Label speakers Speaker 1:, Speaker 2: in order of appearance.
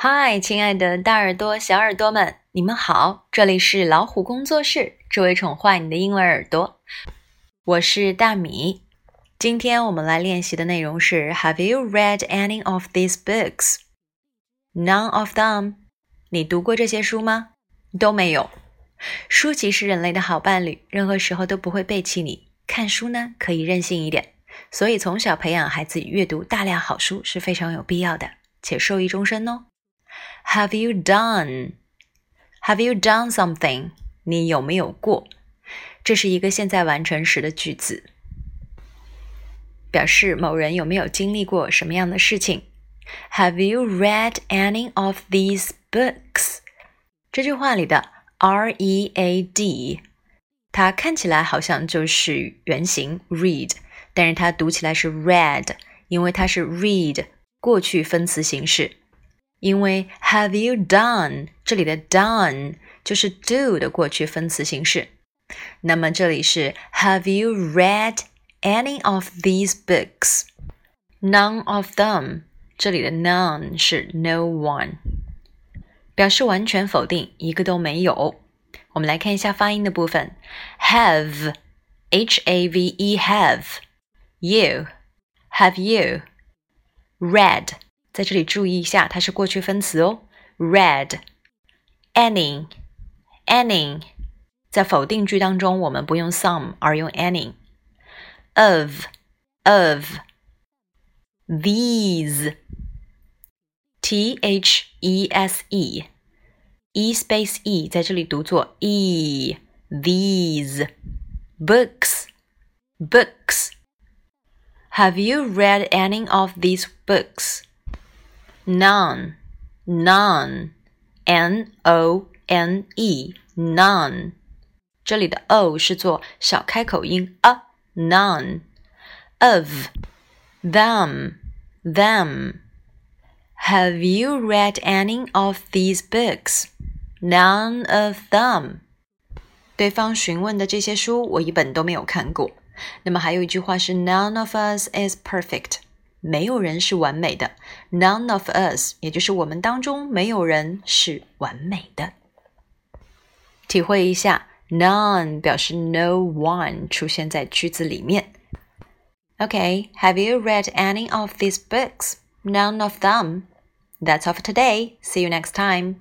Speaker 1: 嗨，亲爱的大耳朵、小耳朵们，你们好！这里是老虎工作室，只为宠坏你的英文耳朵。我是大米。今天我们来练习的内容是 Have you read any of these books? None of them. 你读过这些书吗？都没有。书籍是人类的好伴侣，任何时候都不会背弃你。看书呢，可以任性一点。所以从小培养孩子阅读大量好书是非常有必要的，且受益终身哦。Have you done? Have you done something? 你有没有过？这是一个现在完成时的句子，表示某人有没有经历过什么样的事情。Have you read any of these books? 这句话里的 read，它看起来好像就是原形 read，但是它读起来是 read，因为它是 read 过去分词形式。因为 Have you done 这里的 done 就是 do 的过去分词形式，那么这里是 Have you read any of these books? None of them 这里的 none 是 no one，表示完全否定，一个都没有。我们来看一下发音的部分，have h a v e have you have you read。 在这里注意一下，它是过去分词哦。Read, any, any，在否定句当中，我们不用 some 而用 any。Of, of, these, t h e s e, e space e 在这里读作 e。These books, books. Have you read any of these books? none, none, n o n e, none。这里的 o 是做小开口音 a none of them them. Have you read any of these books? None of them. 对方询问的这些书，我一本都没有看过。那么还有一句话是 None of us is perfect. 没有人是完美的，None of us，也就是我们当中没有人是完美的。体会一下，none 表示 no one 出现在句子里面。Okay，have you read any of these books? None of them. That's all for today. See you next time.